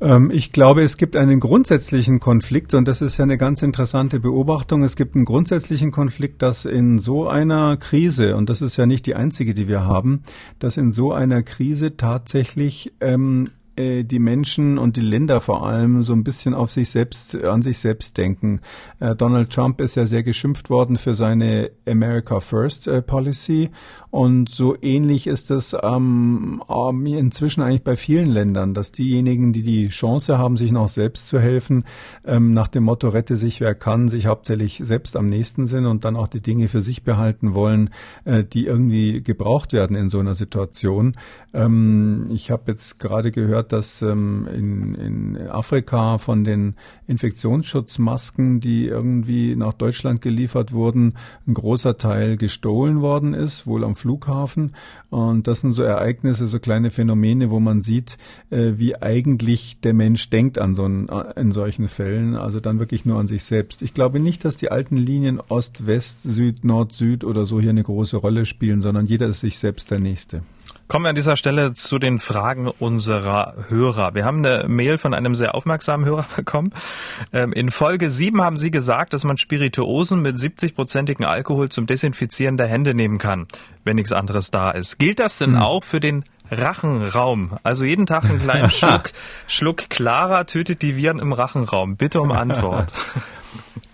Ähm, ich glaube, es gibt einen grundsätzlichen Konflikt und das ist ja eine ganz interessante Beobachtung. Es gibt einen grundsätzlichen Konflikt, dass in so einer Krise, und das ist ja nicht die einzige, die wir haben, dass in so einer Krise tatsächlich ähm, äh, die Menschen und die Länder vor allem so ein bisschen auf sich selbst, an sich selbst denken. Äh, Donald Trump ist ja sehr geschimpft worden für seine America First äh, Policy und so ähnlich ist es ähm, inzwischen eigentlich bei vielen Ländern, dass diejenigen, die die Chance haben, sich noch selbst zu helfen, ähm, nach dem Motto rette sich wer kann, sich hauptsächlich selbst am nächsten sind und dann auch die Dinge für sich behalten wollen, äh, die irgendwie gebraucht werden in so einer Situation. Ähm, ich habe jetzt gerade gehört, dass ähm, in, in Afrika von den Infektionsschutzmasken, die irgendwie nach Deutschland geliefert wurden, ein großer Teil gestohlen worden ist, wohl am Flughafen. Und das sind so Ereignisse, so kleine Phänomene, wo man sieht, äh, wie eigentlich der Mensch denkt an so einen, äh, in solchen Fällen. Also dann wirklich nur an sich selbst. Ich glaube nicht, dass die alten Linien Ost, West, Süd, Nord, Süd oder so hier eine große Rolle spielen, sondern jeder ist sich selbst der Nächste. Kommen wir an dieser Stelle zu den Fragen unserer Hörer. Wir haben eine Mail von einem sehr aufmerksamen Hörer <laughs> bekommen. Ähm, in Folge 7 haben Sie gesagt, dass man Spirituosen mit 70-prozentigen Alkohol zum Desinfizieren der Hände nehmen kann, wenn nichts anderes da ist. Gilt das denn hm. auch für den Rachenraum. Also jeden Tag einen kleinen <laughs> Schluck. Schluck klarer tötet die Viren im Rachenraum. Bitte um Antwort. <laughs>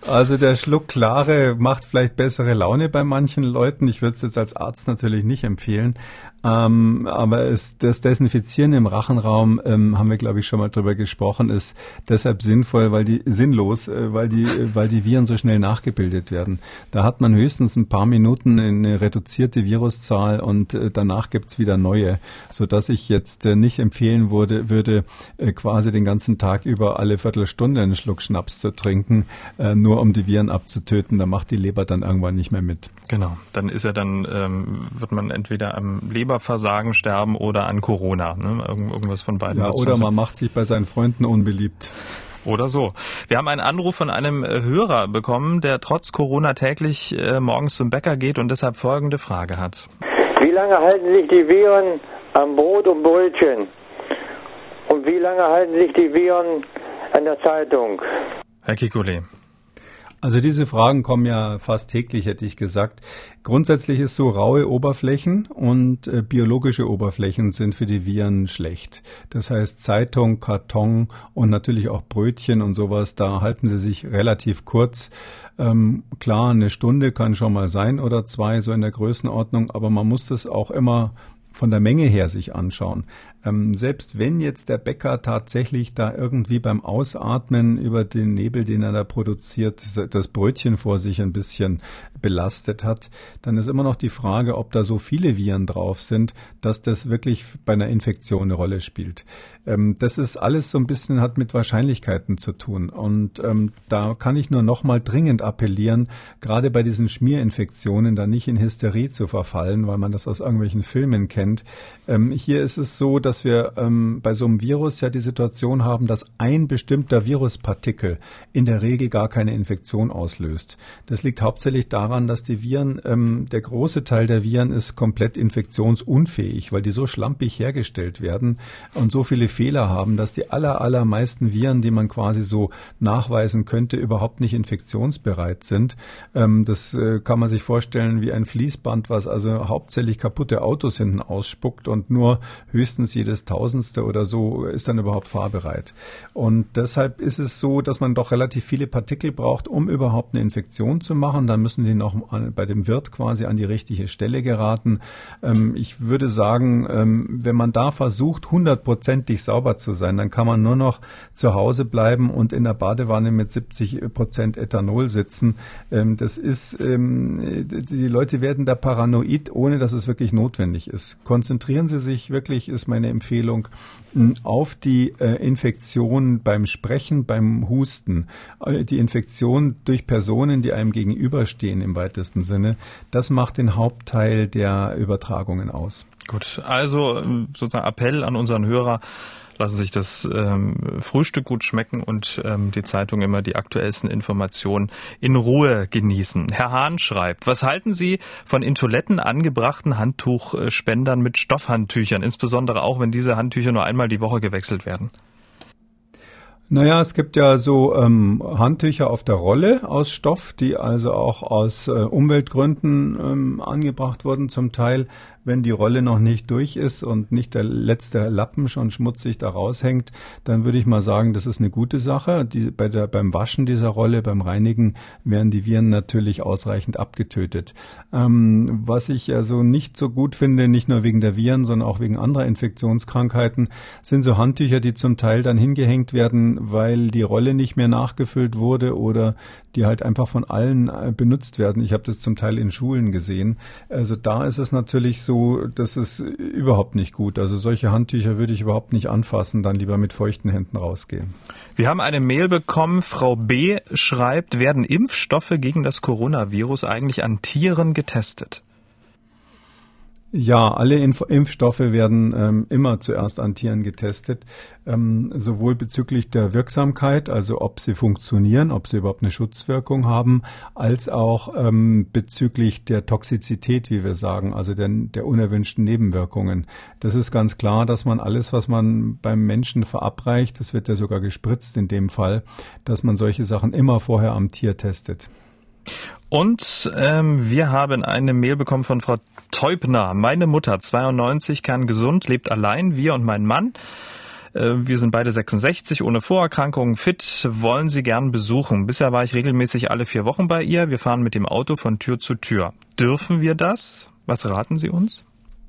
Also der Schluck Klare macht vielleicht bessere Laune bei manchen Leuten. Ich würde es jetzt als Arzt natürlich nicht empfehlen. Ähm, aber es, das Desinfizieren im Rachenraum, ähm, haben wir glaube ich schon mal drüber gesprochen, ist deshalb sinnvoll, weil die sinnlos, äh, weil die, äh, weil die Viren so schnell nachgebildet werden. Da hat man höchstens ein paar Minuten eine reduzierte Viruszahl und äh, danach gibt's wieder neue, so dass ich jetzt äh, nicht empfehlen würde, würde äh, quasi den ganzen Tag über alle Viertelstunde einen Schluck Schnaps zu trinken, äh, nur um die Viren abzutöten. Da macht die Leber dann irgendwann nicht mehr mit. Genau, dann ist er dann ähm, wird man entweder am Leber Leberversagen sterben oder an Corona. Ne? Irgend, irgendwas von beiden. Ja, oder man macht sich bei seinen Freunden unbeliebt. Oder so. Wir haben einen Anruf von einem äh, Hörer bekommen, der trotz Corona täglich äh, morgens zum Bäcker geht und deshalb folgende Frage hat. Wie lange halten sich die Viren am Brot und Brötchen? Und wie lange halten sich die Viren an der Zeitung? Herr Kikule. Also diese Fragen kommen ja fast täglich, hätte ich gesagt. Grundsätzlich ist so raue Oberflächen und äh, biologische Oberflächen sind für die Viren schlecht. Das heißt Zeitung, Karton und natürlich auch Brötchen und sowas, da halten sie sich relativ kurz. Ähm, klar, eine Stunde kann schon mal sein oder zwei, so in der Größenordnung, aber man muss das auch immer von der Menge her sich anschauen. Ähm, selbst wenn jetzt der Bäcker tatsächlich da irgendwie beim Ausatmen über den Nebel, den er da produziert, das Brötchen vor sich ein bisschen belastet hat, dann ist immer noch die Frage, ob da so viele Viren drauf sind, dass das wirklich bei einer Infektion eine Rolle spielt. Ähm, das ist alles so ein bisschen hat mit Wahrscheinlichkeiten zu tun. Und ähm, da kann ich nur noch mal dringend appellieren, gerade bei diesen Schmierinfektionen da nicht in Hysterie zu verfallen, weil man das aus irgendwelchen Filmen kennt. Ähm, hier ist es so, dass wir ähm, bei so einem Virus ja die Situation haben, dass ein bestimmter Viruspartikel in der Regel gar keine Infektion auslöst. Das liegt hauptsächlich daran, dass die Viren, ähm, der große Teil der Viren ist komplett infektionsunfähig, weil die so schlampig hergestellt werden und so viele Fehler haben, dass die aller, allermeisten Viren, die man quasi so nachweisen könnte, überhaupt nicht infektionsbereit sind. Ähm, das äh, kann man sich vorstellen wie ein Fließband, was also hauptsächlich kaputte Autos hinten ausspuckt und nur höchstens jedes Tausendste oder so ist dann überhaupt fahrbereit. Und deshalb ist es so, dass man doch relativ viele Partikel braucht, um überhaupt eine Infektion zu machen. Dann müssen die noch bei dem Wirt quasi an die richtige Stelle geraten. Ähm, ich würde sagen, ähm, wenn man da versucht, hundertprozentig sauber zu sein, dann kann man nur noch zu Hause bleiben und in der Badewanne mit 70 Prozent Ethanol sitzen. Ähm, das ist, die Leute werden da paranoid, ohne dass es wirklich notwendig ist. Konzentrieren Sie sich wirklich, ist meine Empfehlung, auf die äh, Infektion beim Sprechen, beim Husten, äh, die Infektion durch Personen, die einem gegenüberstehen im weitesten Sinne. Das macht den Hauptteil der Übertragungen aus. Gut, also ähm, sozusagen Appell an unseren Hörer, lassen sich das ähm, Frühstück gut schmecken und ähm, die Zeitung immer die aktuellsten Informationen in Ruhe genießen. Herr Hahn schreibt, was halten Sie von in Toiletten angebrachten Handtuchspendern mit Stoffhandtüchern, insbesondere auch wenn diese Handtücher nur einmal die Woche gewechselt werden? Naja, es gibt ja so ähm, Handtücher auf der Rolle aus Stoff, die also auch aus äh, Umweltgründen ähm, angebracht wurden zum Teil wenn die Rolle noch nicht durch ist und nicht der letzte Lappen schon schmutzig da raushängt, dann würde ich mal sagen, das ist eine gute Sache. Die, bei der, beim Waschen dieser Rolle, beim Reinigen werden die Viren natürlich ausreichend abgetötet. Ähm, was ich also nicht so gut finde, nicht nur wegen der Viren, sondern auch wegen anderer Infektionskrankheiten, sind so Handtücher, die zum Teil dann hingehängt werden, weil die Rolle nicht mehr nachgefüllt wurde oder die halt einfach von allen äh, benutzt werden. Ich habe das zum Teil in Schulen gesehen. Also da ist es natürlich so, das ist überhaupt nicht gut. Also solche Handtücher würde ich überhaupt nicht anfassen, dann lieber mit feuchten Händen rausgehen. Wir haben eine Mail bekommen, Frau B. schreibt, werden Impfstoffe gegen das Coronavirus eigentlich an Tieren getestet? Ja, alle Inf Impfstoffe werden ähm, immer zuerst an Tieren getestet, ähm, sowohl bezüglich der Wirksamkeit, also ob sie funktionieren, ob sie überhaupt eine Schutzwirkung haben, als auch ähm, bezüglich der Toxizität, wie wir sagen, also der, der unerwünschten Nebenwirkungen. Das ist ganz klar, dass man alles, was man beim Menschen verabreicht, das wird ja sogar gespritzt in dem Fall, dass man solche Sachen immer vorher am Tier testet. Und ähm, wir haben eine Mail bekommen von Frau Teubner. Meine Mutter, 92, kann gesund, lebt allein, wir und mein Mann. Äh, wir sind beide 66, ohne Vorerkrankungen, fit, wollen sie gern besuchen. Bisher war ich regelmäßig alle vier Wochen bei ihr. Wir fahren mit dem Auto von Tür zu Tür. Dürfen wir das? Was raten Sie uns?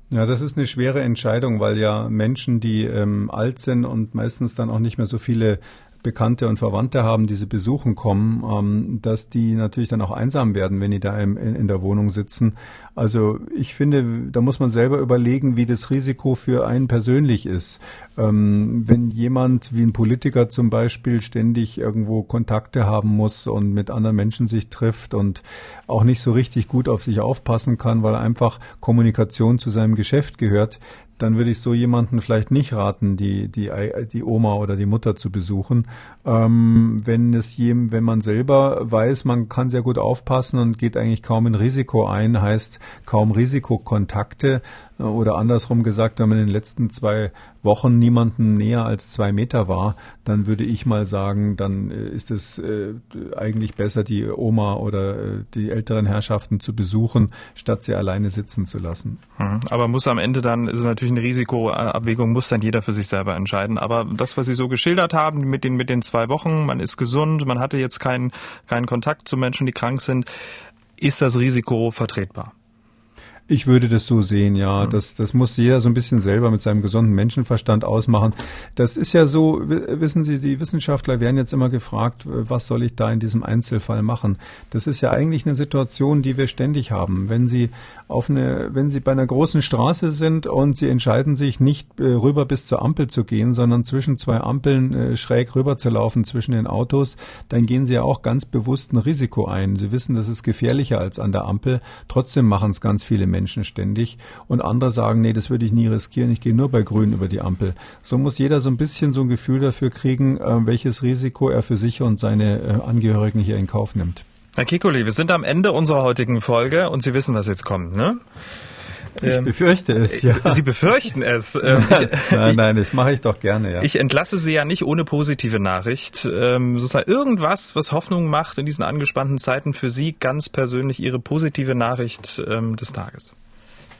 Ja, das ist eine schwere Entscheidung, weil ja Menschen, die ähm, alt sind und meistens dann auch nicht mehr so viele Bekannte und Verwandte haben, die sie besuchen kommen, ähm, dass die natürlich dann auch einsam werden, wenn die da in, in, der Wohnung sitzen. Also ich finde, da muss man selber überlegen, wie das Risiko für einen persönlich ist. Ähm, wenn jemand wie ein Politiker zum Beispiel ständig irgendwo Kontakte haben muss und mit anderen Menschen sich trifft und auch nicht so richtig gut auf sich aufpassen kann, weil einfach Kommunikation zu seinem Geschäft gehört, dann würde ich so jemanden vielleicht nicht raten, die, die, die Oma oder die Mutter zu besuchen. Ähm, wenn es jedem, wenn man selber weiß, man kann sehr gut aufpassen und geht eigentlich kaum in Risiko ein, heißt kaum Risikokontakte, oder andersrum gesagt, wenn man in den letzten zwei Wochen niemanden näher als zwei Meter war, dann würde ich mal sagen, dann äh, ist es äh, eigentlich besser, die Oma oder äh, die älteren Herrschaften zu besuchen, statt sie alleine sitzen zu lassen. Hm. Aber muss am Ende dann, ist natürlich eine Risikoabwägung, muss dann jeder für sich selber entscheiden. Aber das, was Sie so geschildert haben mit den, mit den zwei Wochen, man ist gesund, man hatte jetzt keinen, keinen Kontakt zu Menschen, die krank sind, ist das Risiko vertretbar? Ich würde das so sehen, ja. Das, das muss jeder so ein bisschen selber mit seinem gesunden Menschenverstand ausmachen. Das ist ja so, wissen Sie, die Wissenschaftler werden jetzt immer gefragt, was soll ich da in diesem Einzelfall machen? Das ist ja eigentlich eine Situation, die wir ständig haben. Wenn Sie auf eine, wenn Sie bei einer großen Straße sind und Sie entscheiden sich nicht äh, rüber bis zur Ampel zu gehen, sondern zwischen zwei Ampeln äh, schräg rüber zu laufen zwischen den Autos, dann gehen Sie ja auch ganz bewusst ein Risiko ein. Sie wissen, das ist gefährlicher als an der Ampel. Trotzdem machen es ganz viele Menschen. Menschen ständig und andere sagen, nee, das würde ich nie riskieren, ich gehe nur bei Grün über die Ampel. So muss jeder so ein bisschen so ein Gefühl dafür kriegen, äh, welches Risiko er für sich und seine äh, Angehörigen hier in Kauf nimmt. Herr Kikuli, wir sind am Ende unserer heutigen Folge und Sie wissen, was jetzt kommt, ne? Ich ähm, befürchte es, ja. Sie befürchten es. <laughs> Ähm, nein, nein, das mache ich doch gerne, ja. Ich entlasse Sie ja nicht ohne positive Nachricht. Ähm, sozusagen irgendwas, was Hoffnung macht in diesen angespannten Zeiten für Sie ganz persönlich Ihre positive Nachricht des Tages.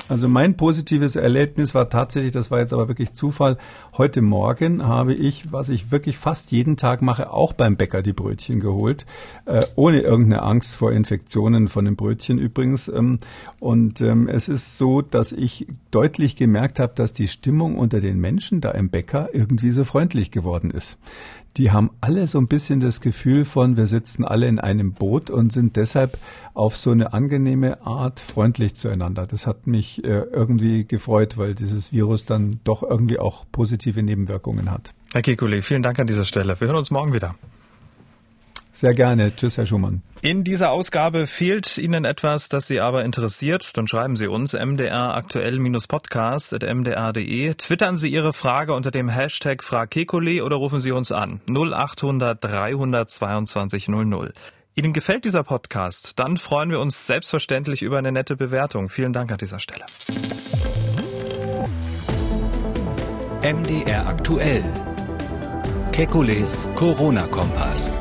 Also mein positives Erlebnis war tatsächlich, das war jetzt aber wirklich Zufall, heute Morgen habe ich, was ich wirklich fast jeden Tag mache, auch beim Bäcker die Brötchen geholt, äh, ohne irgendeine Angst vor Infektionen von den Brötchen übrigens. Ähm, und ähm, es ist so, dass ich deutlich gemerkt habe, dass die Stimmung unter den Menschen da im Bäcker irgendwie so freundlich geworden ist die haben alle so ein bisschen das Gefühl von, wir sitzen alle in einem Boot und sind deshalb auf so eine angenehme Art freundlich zueinander. Das hat mich äh, irgendwie gefreut, weil dieses Virus dann doch irgendwie auch positive Nebenwirkungen hat. Herr Kikuli, vielen Dank an dieser Stelle. Wir hören uns morgen wieder. Sehr gerne. Tschüss, Herr Schumann. In dieser Ausgabe fehlt Ihnen etwas, das Sie aber interessiert, dann schreiben Sie uns mdr aktuell-podcast.mdr.de. Twittern Sie Ihre Frage unter dem Hashtag FragKekule oder rufen Sie uns an 0800 322 00. Ihnen gefällt dieser Podcast? Dann freuen wir uns selbstverständlich über eine nette Bewertung. Vielen Dank an dieser Stelle. MDR aktuell. Kekules Corona-Kompass.